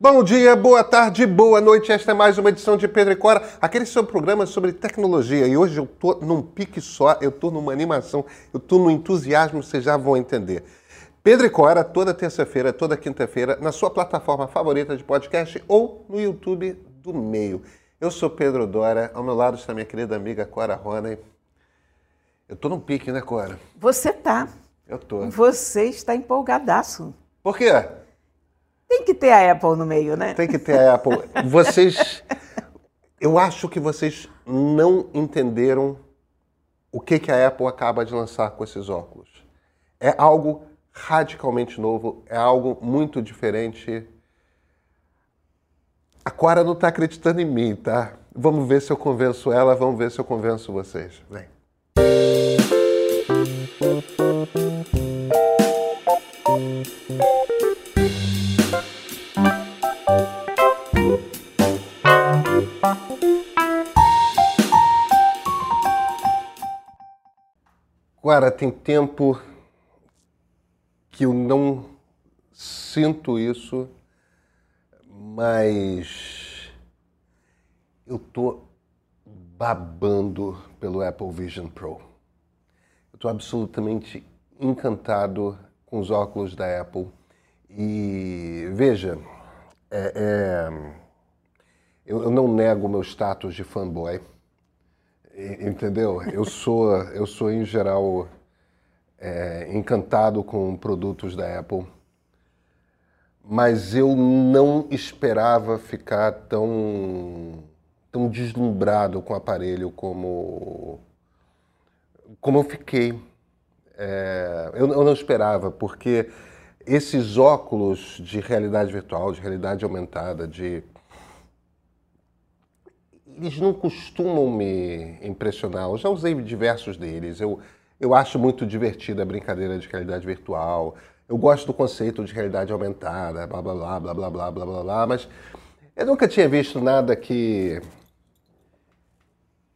Bom dia, boa tarde, boa noite. Esta é mais uma edição de Pedro e Cora, aquele seu programa sobre tecnologia. E hoje eu tô num pique só, eu tô numa animação, eu tô num entusiasmo, vocês já vão entender. Pedro e Cora, toda terça-feira, toda quinta-feira, na sua plataforma favorita de podcast ou no YouTube do meio. Eu sou Pedro Dora, ao meu lado está minha querida amiga Cora Roney. Eu tô num pique, né, Cora? Você tá. Eu tô. Você está empolgadaço. Por quê? Tem que ter a Apple no meio, né? Tem que ter a Apple. Vocês. Eu acho que vocês não entenderam o que, que a Apple acaba de lançar com esses óculos. É algo radicalmente novo, é algo muito diferente. A Cora não está acreditando em mim, tá? Vamos ver se eu convenço ela, vamos ver se eu convenço vocês. Vem. Clara, tem tempo que eu não sinto isso, mas eu tô babando pelo Apple Vision Pro. Eu tô absolutamente encantado com os óculos da Apple. E veja, é, é, eu, eu não nego o meu status de fanboy. Entendeu? Eu sou, eu sou em geral é, encantado com produtos da Apple, mas eu não esperava ficar tão, tão deslumbrado com o aparelho como, como eu fiquei. É, eu, eu não esperava, porque esses óculos de realidade virtual, de realidade aumentada, de eles não costumam me impressionar. Eu já usei diversos deles. Eu, eu acho muito divertida a brincadeira de realidade virtual. Eu gosto do conceito de realidade aumentada, blá blá blá blá blá blá blá blá blá, mas eu nunca tinha visto nada que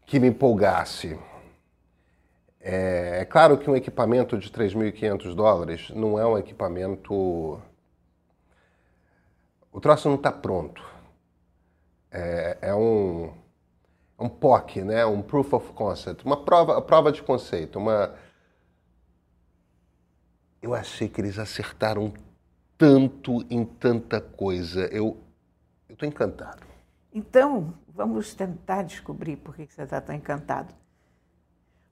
que me empolgasse. É, é claro que um equipamento de 3.500 dólares não é um equipamento. O troço não está pronto. É, é um um POC, né? um Proof of Concept, uma prova, prova de conceito, uma... Eu achei que eles acertaram tanto em tanta coisa. Eu estou encantado. Então, vamos tentar descobrir por que você está tão encantado.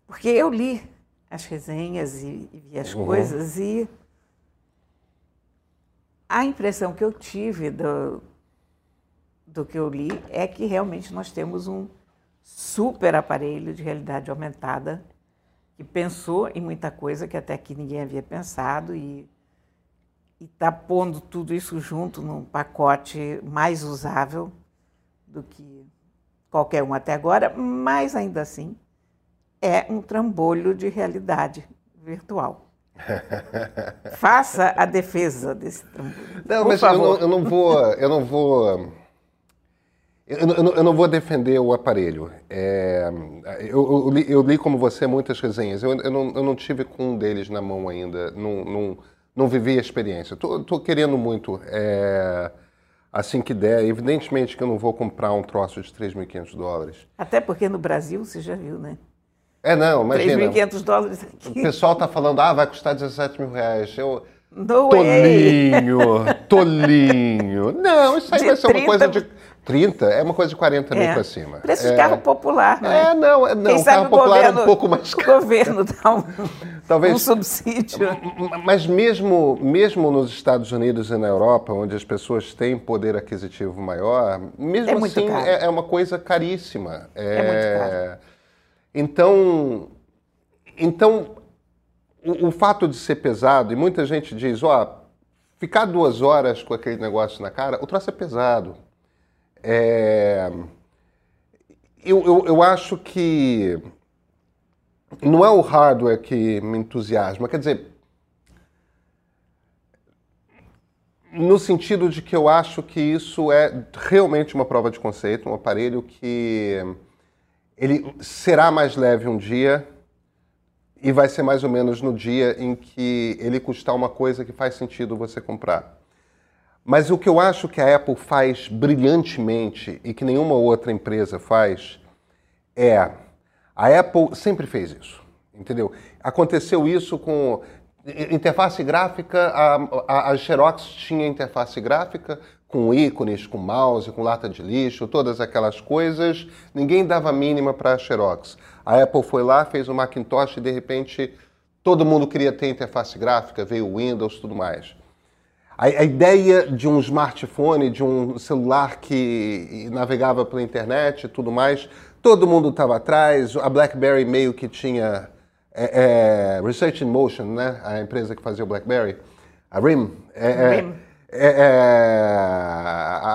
Porque eu li as resenhas e, e vi as uhum. coisas e a impressão que eu tive do, do que eu li é que realmente nós temos um super aparelho de realidade aumentada que pensou em muita coisa que até aqui ninguém havia pensado e está pondo tudo isso junto num pacote mais usável do que qualquer um até agora, mas ainda assim é um trambolho de realidade virtual. Faça a defesa desse trambolho. Não, mas eu não, eu não, vou, eu não vou eu, eu, eu, não vou defender o aparelho. É, eu, eu, li, eu, li, como você, muitas resenhas. Eu, não, não, tive com um deles na mão ainda. Não, não, não vivi a experiência. Estou querendo muito. É, assim que der. Evidentemente que eu não vou comprar um troço de 3.500 dólares. Até porque no Brasil, você já viu, né? É, não, imagina. 3.500 dólares aqui. O pessoal está falando, ah, vai custar 17 mil reais. Eu... No tolinho, tolinho. Não, isso aí de vai ser 30... uma coisa de 30 é uma coisa de 40 mil é. para cima. Preço é. de carro popular, não é? É, não, é, não. Quem carro popular governo, é um pouco mais caro. O governo dá um, Talvez, um subsídio. Mas mesmo, mesmo nos Estados Unidos e na Europa, onde as pessoas têm poder aquisitivo maior, mesmo é assim é, é, uma coisa caríssima. É, é muito caro. Então, então o, o, fato de ser pesado, e muita gente diz, ó, oh, ficar duas horas com aquele negócio na cara, o troço é pesado. É, eu, eu, eu acho que não é o hardware que me entusiasma, quer dizer, no sentido de que eu acho que isso é realmente uma prova de conceito, um aparelho que ele será mais leve um dia e vai ser mais ou menos no dia em que ele custar uma coisa que faz sentido você comprar. Mas o que eu acho que a Apple faz brilhantemente e que nenhuma outra empresa faz é. A Apple sempre fez isso, entendeu? Aconteceu isso com interface gráfica, a, a, a Xerox tinha interface gráfica com ícones, com mouse, com lata de lixo, todas aquelas coisas. Ninguém dava mínima para a Xerox. A Apple foi lá, fez o Macintosh e de repente todo mundo queria ter interface gráfica, veio o Windows tudo mais. A, a ideia de um smartphone, de um celular que navegava pela internet e tudo mais, todo mundo estava atrás. A BlackBerry meio que tinha é, é, Research in Motion, né? A empresa que fazia o BlackBerry, a RIM. É, é RIM. É,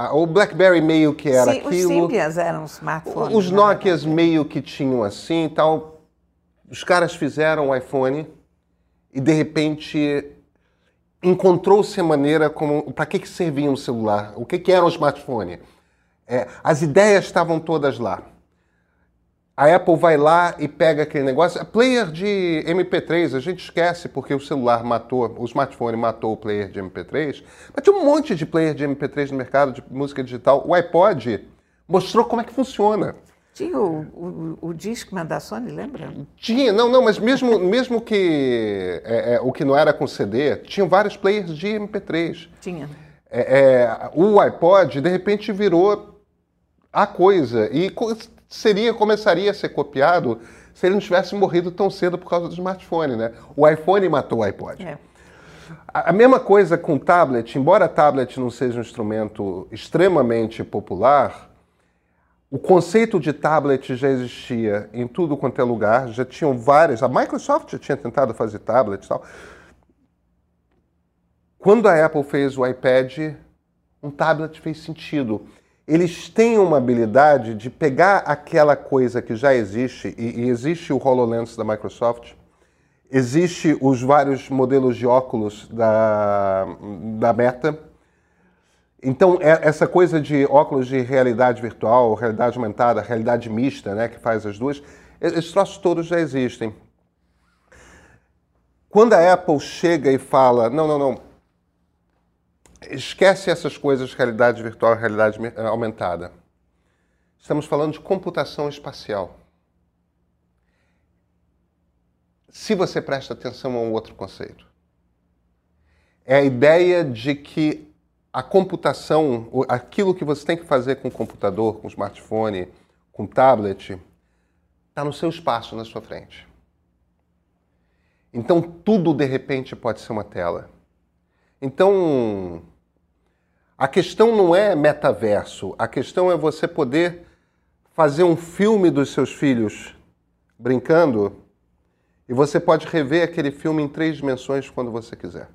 é, o BlackBerry meio que era Sim, aquilo. Os Symbians eram smartphones. Os? Nokias meio que tinham assim tal. Os caras fizeram o iPhone e de repente encontrou-se a maneira como para que, que servia um celular, o que, que era um smartphone. É, as ideias estavam todas lá a Apple vai lá e pega aquele negócio. Player de MP3, a gente esquece porque o celular matou, o smartphone matou o player de MP3, mas tinha um monte de player de MP3 no mercado de música digital. O iPod mostrou como é que funciona. Tinha o, o, o Discman da Sony, lembra? Tinha, não, não, mas mesmo, mesmo que é, é, o que não era com CD, tinham vários players de MP3. Tinha. É, é o iPod, de repente, virou a coisa. E seria começaria a ser copiado se ele não tivesse morrido tão cedo por causa do smartphone, né? O iPhone matou o iPod. É. A, mesma coisa com o tablet, embora tablet não seja um instrumento extremamente popular, o conceito de tablet já existia em tudo quanto é lugar, já tinham várias. A Microsoft já tinha tentado fazer tablet e tal. Quando a Apple fez o iPad, um tablet fez sentido eles têm uma habilidade de pegar aquela coisa que já existe, e, e existe o HoloLens da Microsoft, existe os vários modelos de óculos da, da Meta. Então, é, essa coisa de óculos de realidade virtual, realidade aumentada, realidade mista, né, que faz as duas, esses troços todos já existem. Quando a Apple chega e fala, não, não, não, Esquece essas coisas, realidade virtual realidade eh, aumentada. Estamos falando de computação espacial. Se você presta atenção a um outro conceito, é a ideia de que a computação, aquilo que você tem que fazer com o computador, com o smartphone, com o tablet, está no seu espaço, na sua frente. Então tudo de repente pode ser uma tela. Então, a questão não é metaverso, a questão é você poder fazer um filme dos seus filhos brincando e você pode rever aquele filme em três dimensões quando você quiser.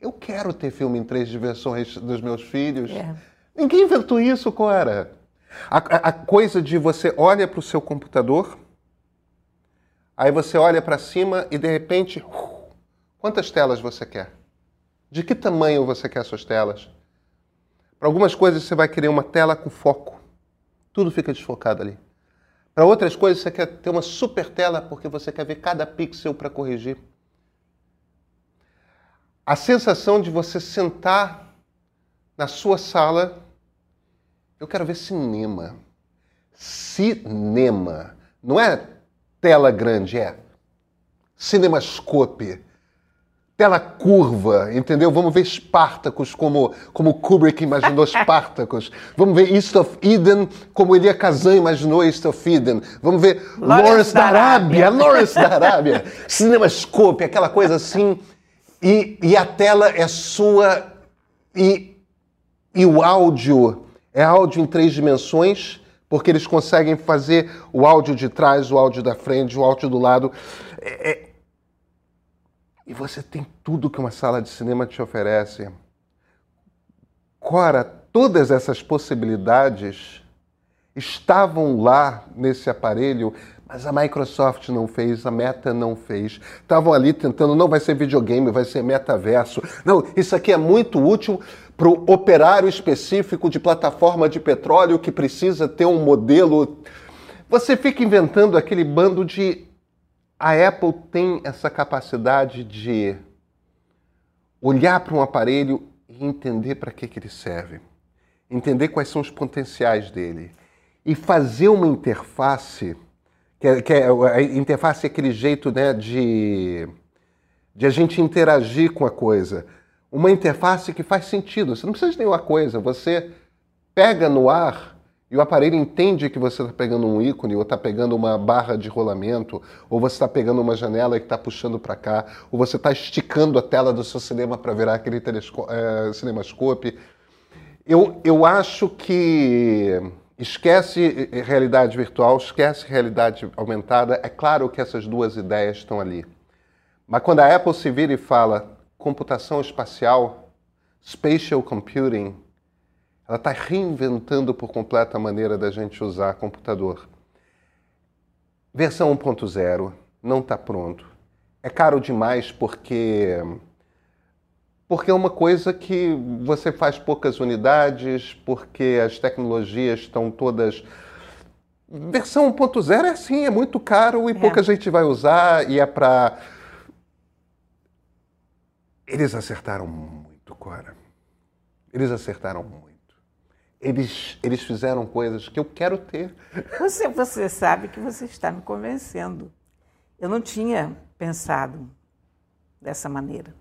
Eu quero ter filme em três dimensões dos meus filhos. É. Ninguém inventou isso, Cora. A, a, a coisa de você olha para o seu computador, aí você olha para cima e de repente, uh, quantas telas você quer? De que tamanho você quer suas telas? Para algumas coisas você vai querer uma tela com foco. Tudo fica desfocado ali. Para outras coisas você quer ter uma super tela porque você quer ver cada pixel para corrigir. A sensação de você sentar na sua sala, eu quero ver cinema. Cinema. Não é tela grande, é cinemascope tela curva, entendeu? Vamos ver Espartacus como, como Kubrick imaginou Espartacus. Vamos ver East of Eden como Elia Kazan imaginou East of Eden. Vamos ver Lawrence, Lawrence da Arábia, Lawrence da Arábia. Cinemascope, aquela coisa assim. E, e a tela é sua e, e o áudio é áudio em três dimensões, porque eles conseguem fazer o áudio de trás, o áudio da frente, o áudio do lado. É, é, e você tem tudo que uma sala de cinema te oferece. Cora, todas essas possibilidades estavam lá nesse aparelho, mas a Microsoft não fez, a Meta não fez. Estavam ali tentando, não vai ser videogame, vai ser metaverso. Não, isso aqui é muito útil para o operário específico de plataforma de petróleo que precisa ter um modelo. Você fica inventando aquele bando de a Apple tem essa capacidade de olhar para um aparelho e entender para que, que ele serve, entender quais são os potenciais dele e fazer uma interface, que é, que é a interface é aquele jeito né, de, de a gente interagir com a coisa. Uma interface que faz sentido. Você não precisa de nenhuma coisa, você pega no ar e o aparelho entende que você está pegando um ícone, ou está pegando uma barra de rolamento, ou você está pegando uma janela que está puxando para cá, ou você está esticando a tela do seu cinema para virar aquele é, cinemascope. Eu, eu acho que esquece realidade virtual, esquece realidade aumentada. É claro que essas duas ideias estão ali. Mas quando a Apple se vira e fala computação espacial, spatial computing, ela está reinventando por completo a maneira da gente usar computador. Versão 1.0 não está pronto. É caro demais porque porque é uma coisa que você faz poucas unidades, porque as tecnologias estão todas Versão 1.0 é assim, é muito caro e é. pouca gente vai usar e é para eles acertaram muito, Cora. Eles acertaram muito eles, eles fizeram coisas que eu quero ter. Você, você sabe que você está me convencendo. Eu não tinha pensado dessa maneira.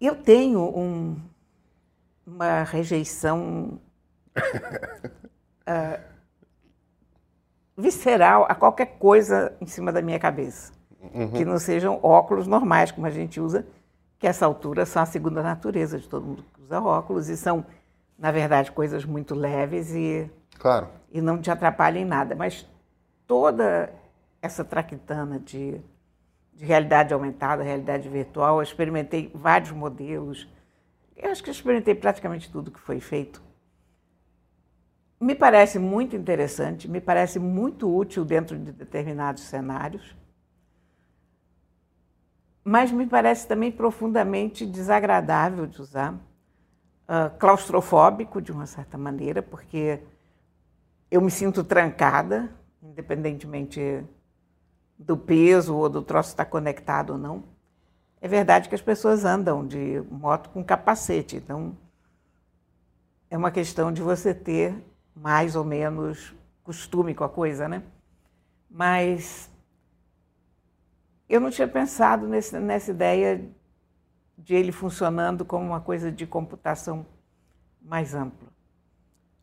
Eu tenho um, uma rejeição uh, visceral a qualquer coisa em cima da minha cabeça. Uhum. Que não sejam óculos normais, como a gente usa, que essa altura são a segunda natureza de todo mundo que usa óculos e são, na verdade, coisas muito leves e, claro. e não te atrapalham em nada. Mas toda essa traquitana de, de realidade aumentada, realidade virtual, eu experimentei vários modelos. Eu acho que eu experimentei praticamente tudo que foi feito. Me parece muito interessante, me parece muito útil dentro de determinados cenários mas me parece também profundamente desagradável de usar, uh, claustrofóbico de uma certa maneira, porque eu me sinto trancada, independentemente do peso ou do troço estar conectado ou não. É verdade que as pessoas andam de moto com capacete, então é uma questão de você ter mais ou menos costume com a coisa, né? Mas eu não tinha pensado nesse, nessa ideia de ele funcionando como uma coisa de computação mais ampla.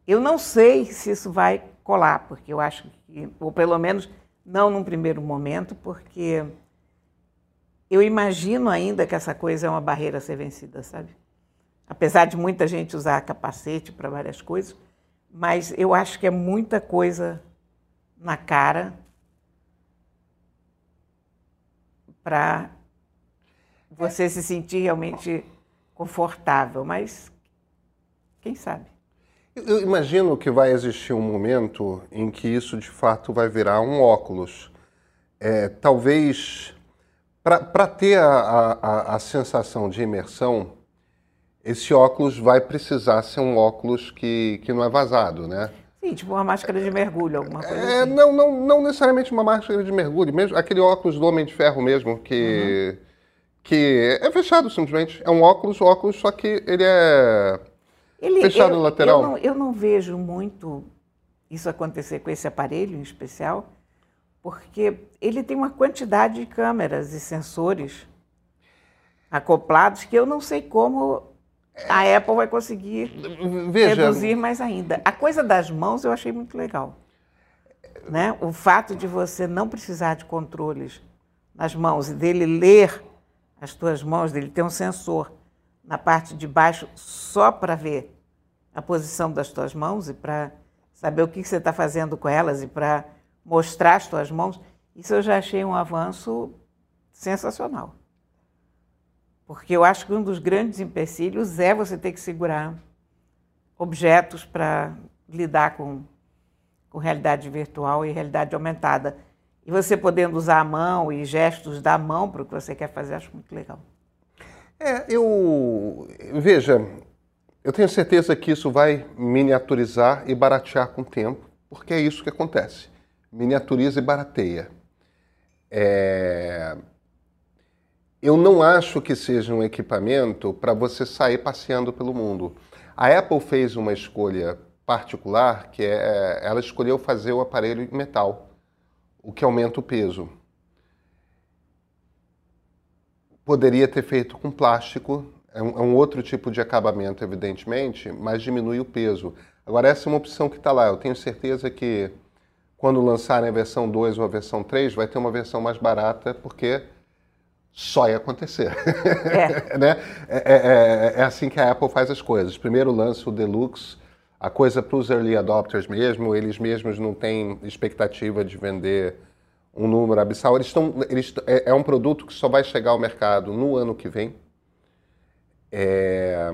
Eu não sei se isso vai colar, porque eu acho que, ou pelo menos não num primeiro momento, porque eu imagino ainda que essa coisa é uma barreira a ser vencida, sabe? Apesar de muita gente usar capacete para várias coisas, mas eu acho que é muita coisa na cara para você se sentir realmente confortável, mas quem sabe? Eu imagino que vai existir um momento em que isso de fato vai virar um óculos. É, talvez para ter a, a, a, sensação de imersão, esse óculos vai precisar ser um óculos que, que não é vazado, né? Sim, tipo uma máscara de mergulho, alguma coisa é, assim. Não, não, não necessariamente uma máscara de mergulho, mesmo aquele óculos do Homem de Ferro mesmo, que, uhum. que é fechado simplesmente. É um óculos, óculos, só que ele é ele, fechado eu, no lateral. Eu não, eu não vejo muito isso acontecer com esse aparelho em especial, porque ele tem uma quantidade de câmeras e sensores acoplados que eu não sei como a Apple vai conseguir Veja, reduzir mais ainda. A coisa das mãos eu achei muito legal. Né? O fato de você não precisar de controles nas mãos e dele ler as tuas mãos, dele ter um sensor na parte de baixo só para ver a posição das tuas mãos e para saber o que você está fazendo com elas e para mostrar as tuas mãos, isso eu já achei um avanço sensacional. Porque eu acho que um dos grandes empecilhos é você ter que segurar objetos para lidar com, com realidade virtual e realidade aumentada. E você podendo usar a mão e gestos da mão para o que você quer fazer, acho muito legal. É, eu. Veja, eu tenho certeza que isso vai miniaturizar e baratear com o tempo, porque é isso que acontece. Miniaturiza e barateia. É... eu não acho que seja um equipamento para você sair passeando pelo mundo. A Apple fez uma escolha particular, que é ela escolheu fazer o aparelho em metal, o que aumenta o peso. Poderia ter feito com plástico, é um, é um outro tipo de acabamento, evidentemente, mas diminui o peso. Agora, essa é uma opção que está lá. Eu tenho certeza que quando lançarem a versão 2 ou a versão 3, vai ter uma versão mais barata, porque só ia acontecer. É. né? É, é, é, é, assim que a Apple faz as coisas. Primeiro lança o Deluxe, a coisa para os early adopters mesmo, eles mesmos não têm expectativa de vender um número abissal. Eles estão, eles, é, é, um produto que só vai chegar ao mercado no ano que vem. É,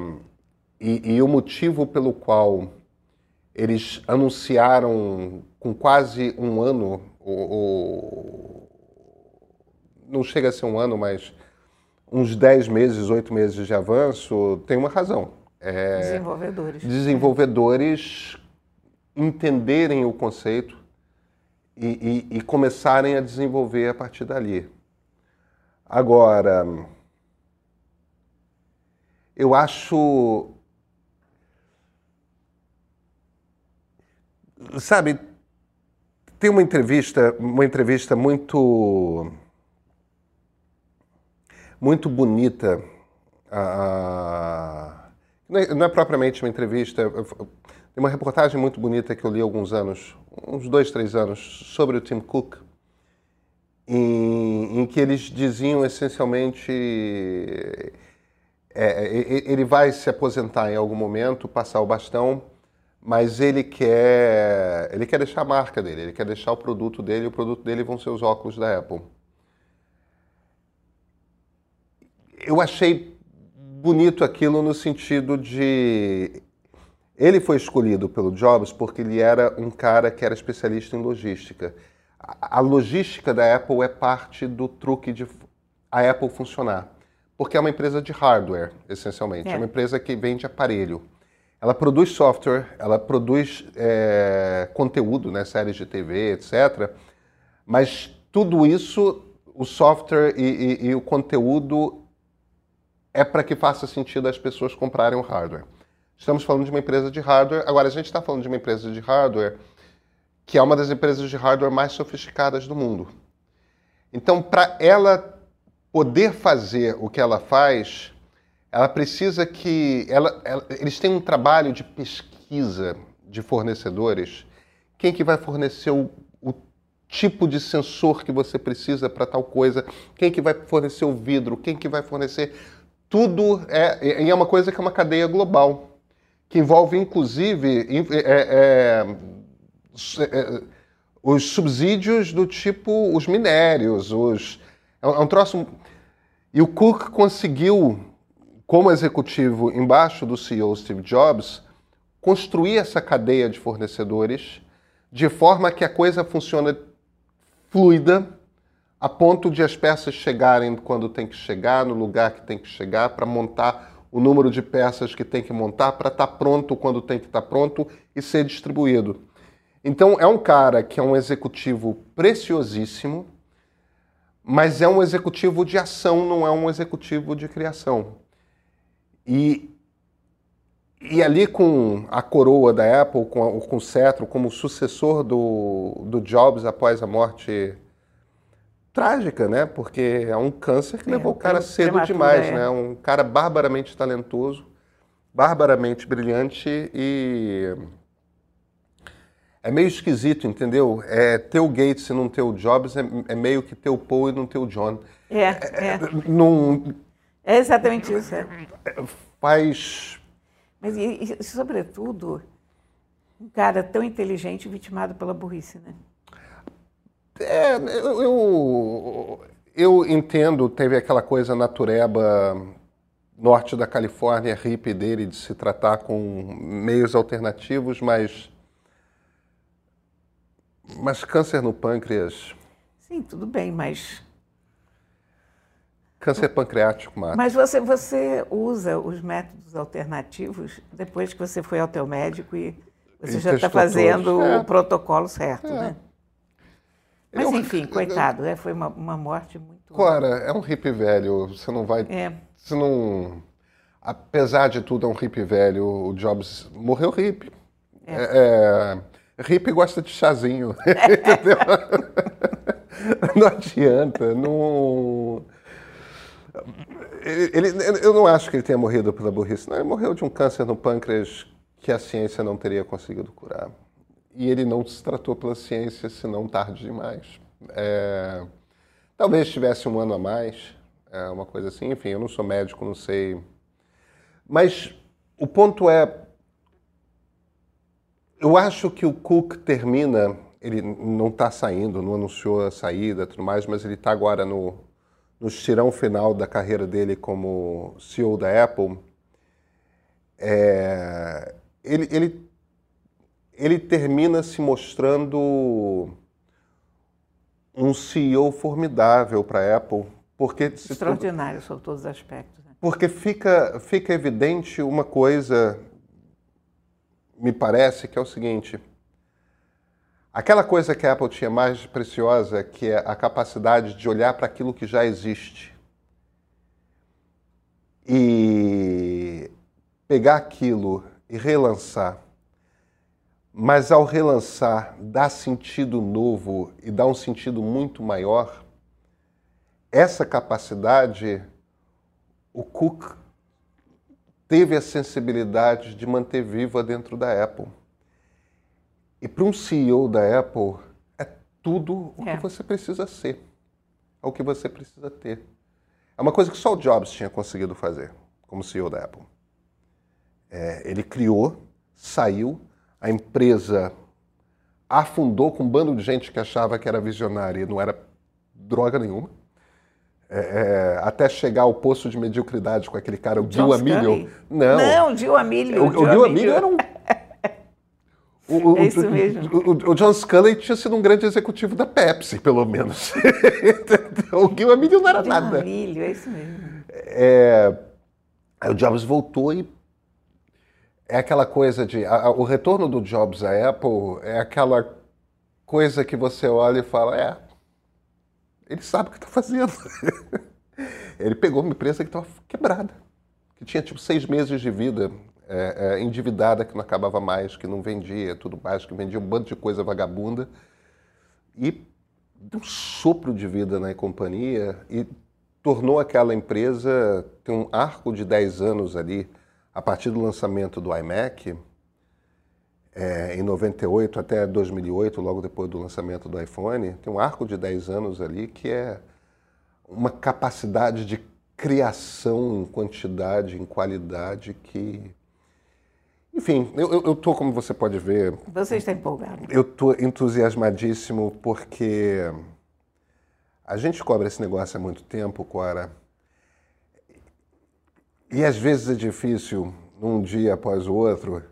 e, e o motivo pelo qual eles anunciaram com quase um ano não chega a ser um ano, mas uns 10 meses, 8 meses de avanço, tem uma razão. É, desenvolvedores. Desenvolvedores entenderem o conceito e, e, e começarem a desenvolver a partir dali. Agora, eu acho. Sabe, tem uma entrevista, uma entrevista muito muito bonita. É, não é propriamente uma entrevista, tem uma reportagem muito bonita que eu li há alguns anos, uns dois, três anos, sobre o Tim Cook, em, em que eles diziam essencialmente. É, é ele vai se aposentar em algum momento, passar o bastão, mas ele quer, ele quer deixar a marca dele, ele quer deixar o produto dele, o produto dele vão ser os óculos da Apple. eu achei bonito aquilo no sentido de ele foi escolhido pelo Jobs porque ele era um cara que era especialista em logística. A logística da Apple é parte do truque de a Apple funcionar, porque é uma empresa de hardware, essencialmente. É, é uma empresa que vende aparelho. Ela produz software, ela produz é, conteúdo, né, séries de TV, etc. Mas tudo isso, o software e, e, e o conteúdo é para que faça sentido as pessoas comprarem o hardware. Estamos falando de uma empresa de hardware. Agora, a gente está falando de uma empresa de hardware que é uma das empresas de hardware mais sofisticadas do mundo. Então, para ela poder fazer o que ela faz, ela precisa que. Ela, ela, eles têm um trabalho de pesquisa de fornecedores. Quem que vai fornecer o, o tipo de sensor que você precisa para tal coisa? Quem que vai fornecer o vidro? Quem que vai fornecer tudo é, é uma coisa que é uma cadeia global, que envolve inclusive é, é, é, os subsídios do tipo os minérios, os é um é troço e o Cook conseguiu, como executivo embaixo do CEO Steve Jobs, construir essa cadeia de fornecedores de forma que a coisa funcione fluida a ponto de as peças chegarem quando tem que chegar, no lugar que tem que chegar, para montar o número de peças que tem que montar, para estar tá pronto quando tem que estar tá pronto e ser distribuído. Então, é um cara que é um executivo preciosíssimo, mas é um executivo de ação, não é um executivo de criação. E, e ali com a coroa da Apple, com, com o cetro, como sucessor do, do Jobs após a morte trágica, né? Porque é um câncer que é, levou o cara cedo demais, é. né? Um cara barbaramente talentoso, barbaramente brilhante e é meio esquisito, entendeu? É ter o Gates e não ter o Jobs é, é meio que ter o Paul e não ter o John. É, é. é. Num, é exatamente isso. É. Faz. Mas e, e, sobretudo, um cara tão inteligente vitimado pela burrice, né? É, eu, eu entendo, teve aquela coisa natureba norte da Califórnia, hippie dele, de se tratar com meios alternativos, mas. Mas câncer no pâncreas. Sim, tudo bem, mas. Câncer pancreático mata. Mas você, você usa os métodos alternativos depois que você foi ao teu médico e você e já está fazendo é. o protocolo certo, é. né? Mas, enfim, coitado, é, foi uma, uma morte muito Cora, é um hippie velho. Você não vai. É. Você não. Apesar de tudo, é um hippie velho. O Jobs morreu hippie. É. É, hippie gosta de chazinho. Entendeu? não adianta. Não. Ele, ele- eu não acho que ele tenha morrido pela burrice. Não, ele morreu de um câncer no pâncreas que a ciência não teria conseguido curar. E ele não se tratou pela ciência, senão tarde demais. É, talvez tivesse um ano a mais, é, uma coisa assim. Enfim, eu não sou médico, não sei. Mas o ponto é, eu acho que o Cook termina, ele não está saindo, não anunciou a saída, tudo mais, mas ele está agora no, no estirão final da carreira dele como CEO da Apple. É, ele, ele, ele termina se mostrando um CEO formidável para a Apple, porque tu- Extraordinário sob todos os aspectos. né? porque fica, fica evidente uma coisa, me parece, que é o seguinte. Aquela coisa que a Apple tinha mais preciosa, que é a capacidade de olhar para aquilo que já existe e pegar aquilo e relançar. Mas ao relançar, dá sentido novo e dá um sentido muito maior. Essa capacidade o Cook teve a sensibilidade de manter viva dentro da Apple. E para um CEO da Apple, é tudo o É. que você precisa ser. É o que você precisa ter. É uma coisa que só o Jobs tinha conseguido fazer como CEO da Apple. É, ele criou, saiu, a empresa afundou com um bando de gente que achava que era visionária e não era droga nenhuma. É, é, até chegar ao poço de mediocridade com aquele cara, o Gil. Scully. Não, Não, Gil Amílio. o, o Gil Amilio era um. O, o- É isso mesmo. O, o John Scully tinha sido um grande executivo da Pepsi, pelo menos. O Gil Amilio não era Gil nada. Amílio, é isso mesmo. É, aí o Jobs voltou e é aquela coisa de a- o retorno do Jobs à Apple é aquela coisa que você olha e fala é ele sabe o que está fazendo. Ele pegou uma empresa que estava quebrada que tinha tipo seis meses de vida é, é, endividada que não acabava mais que não vendia tudo mais que vendia um bando de coisa vagabunda e deu um sopro de vida na companhia e tornou aquela empresa ter um arco de 10 anos ali, a partir do lançamento do iMac, é, em 98 até 2008, logo depois do lançamento do iPhone, tem um arco de 10 anos ali que é uma capacidade de criação em quantidade, em qualidade que... Enfim, eu, eu, eu tô, como você pode ver, Você está empolgado. eu tô entusiasmadíssimo porque a gente cobra esse negócio há muito tempo, Cora. E às vezes é difícil, num dia após o outro,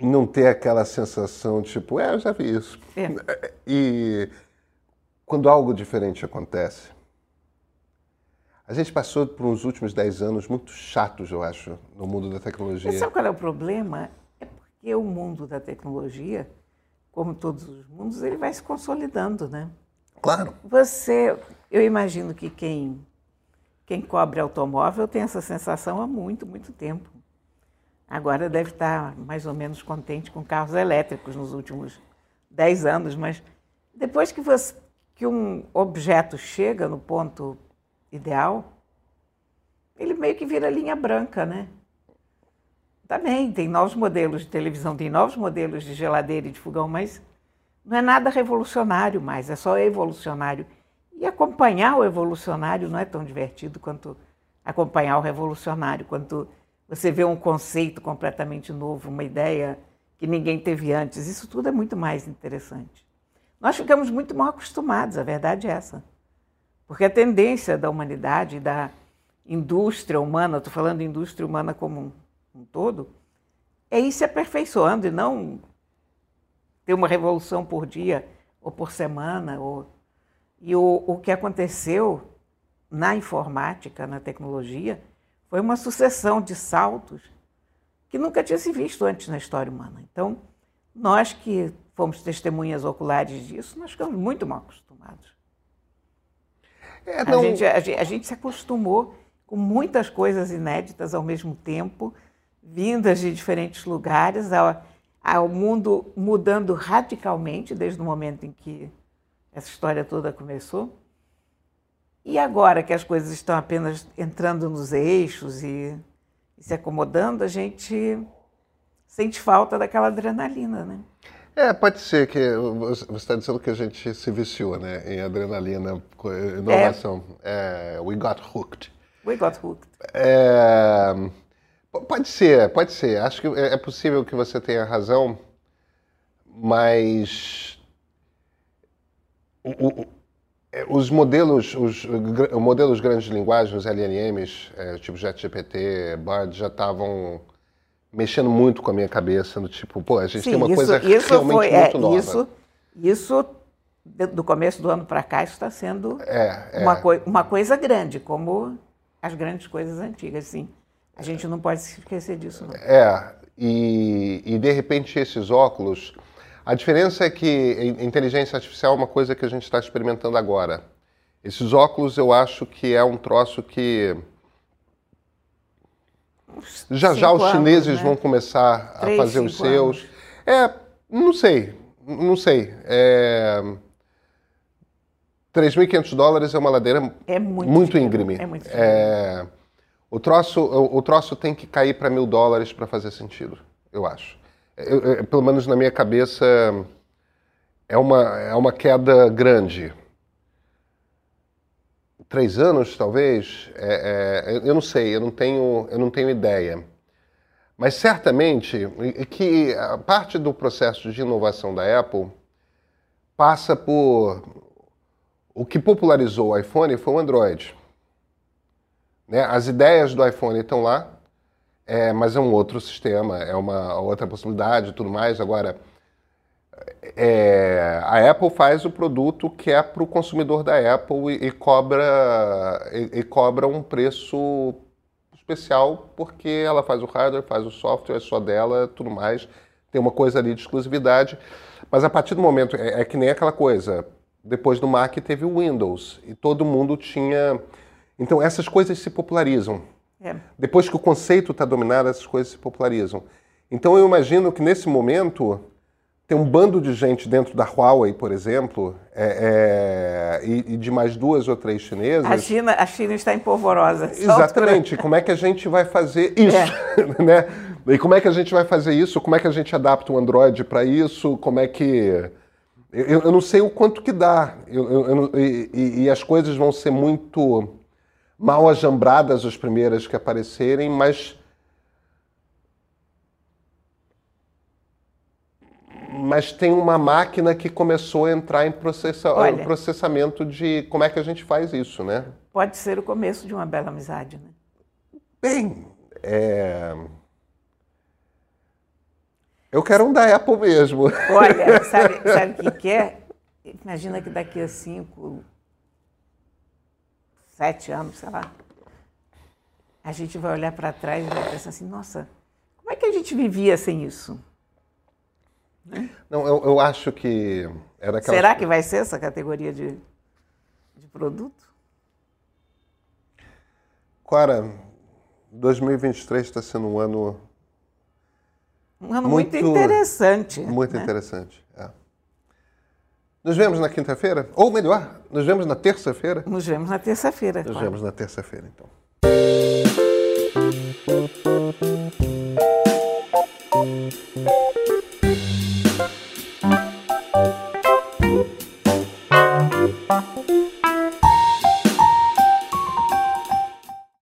não ter aquela sensação tipo, é, eu já vi isso. É. E quando algo diferente acontece, a gente passou por uns últimos 10 anos muito chatos, eu acho, no mundo da tecnologia. Você sabe qual é o problema? É porque o mundo da tecnologia, como todos os mundos, ele vai se consolidando, né? Claro. Você, eu imagino que quem, quem cobre automóvel tem essa sensação há muito, muito tempo. Agora deve estar mais ou menos contente com carros elétricos nos últimos 10 anos, mas depois que, você, que um objeto chega no ponto ideal, ele meio que vira linha branca, né? Também tem novos modelos de televisão, tem novos modelos de geladeira e de fogão, mas não é nada revolucionário mais, é só evolucionário. E acompanhar o evolucionário não é tão divertido quanto acompanhar o revolucionário, quanto você vê um conceito completamente novo, uma ideia que ninguém teve antes. Isso tudo é muito mais interessante. Nós ficamos muito mal acostumados, a verdade é essa. Porque a tendência da humanidade, da indústria humana, estou falando indústria humana como um, um todo, é ir se aperfeiçoando e não ter uma revolução por dia ou por semana. Ou... E o, o que aconteceu na informática, na tecnologia, foi uma sucessão de saltos que nunca tinha se visto antes na história humana. Então, nós que fomos testemunhas oculares disso, nós ficamos muito mal acostumados. É, não... a, gente, a, a gente se acostumou com muitas coisas inéditas ao mesmo tempo, vindas de diferentes lugares, ao, ao mundo mudando radicalmente desde o momento em que essa história toda começou. E agora que as coisas estão apenas entrando nos eixos e, e se acomodando, a gente sente falta daquela adrenalina, né? É, pode ser que você está dizendo que a gente se viciou, né, em adrenalina, inovação. É. É, we got hooked. We got hooked. É, pode ser, pode ser. Acho que é, é possível que você tenha razão, mas o, o, é, os modelos, os, os modelos grandes de linguagem, os LLMs, é, tipo JetGPT, Bard, já estavam mexendo muito com a minha cabeça, no tipo, pô, a gente Sim, tem uma isso, coisa isso realmente foi, é, muito é, nova. Isso, isso do começo do ano para cá está sendo é, é. Uma, coi uma coisa grande, como as grandes coisas antigas, sim. A gente não pode se esquecer disso. Não. É, e, e de repente esses óculos, a diferença é que inteligência artificial é uma coisa que a gente está experimentando agora. Esses óculos eu acho que é um troço que já já os chineses anos, né? vão começar a Três, fazer os seus. Anos. É, não sei, não sei. É... 3.500 dólares é uma ladeira é muito, muito íngreme. É muito é... O, troço, o, o, troço tem que cair para mil dólares para fazer sentido, eu acho. Eu, eu, pelo menos na minha cabeça, é uma, é uma queda grande três anos, talvez. É, é, eu não sei, eu não tenho, eu não tenho ideia. Mas certamente que a parte do processo de inovação da Apple passa por o que popularizou o iPhone foi o Android. Né? As ideias do iPhone estão lá, é, mas é um outro sistema, é uma outra possibilidade e tudo mais. Agora, é, a Apple faz o produto que é para o consumidor da Apple e, e cobra, e, e, cobra um preço especial porque ela faz o hardware, faz o software, é só dela, tudo mais. Tem uma coisa ali de exclusividade. Mas a partir do momento, é, é que nem aquela coisa, depois do Mac teve o Windows e todo mundo tinha. Então essas coisas se popularizam. É. Depois que o conceito está dominado, essas coisas se popularizam. Então eu imagino que nesse momento tem um bando de gente dentro da Huawei, por exemplo, é, é, e, e, de mais duas ou três chinesas. A China, a China está em polvorosa. Exatamente. Como é que a gente vai fazer isso? É. né? E como é que a gente vai fazer isso? Como é que a gente adapta o Android para isso? Como é que. Eu, eu, não sei o quanto que dá. Eu, eu, e, e as coisas vão ser muito mal ajambradas as primeiras que aparecerem, mas mas tem uma máquina que começou a entrar em processa Olha, processamento de como é que a gente faz isso, né? Pode ser o começo de uma bela amizade, né? Bem, é... eu quero um da Apple mesmo. Olha, sabe, sabe o que, que é? Imagina que daqui a cinco, sete anos, sei lá, a gente vai olhar para trás e vai pensar assim, nossa, como é que a gente vivia sem isso? Né? Não, eu, eu, acho que era aquela... Será que vai ser essa categoria de, de produto? Cora, 2023 está sendo um ano. Um ano muito, muito interessante. Muito né? interessante. Nos vemos na quinta-feira? Ou melhor, nos vemos na terça-feira? Nos vemos na terça-feira. Nos claro. vemos na terça-feira, então.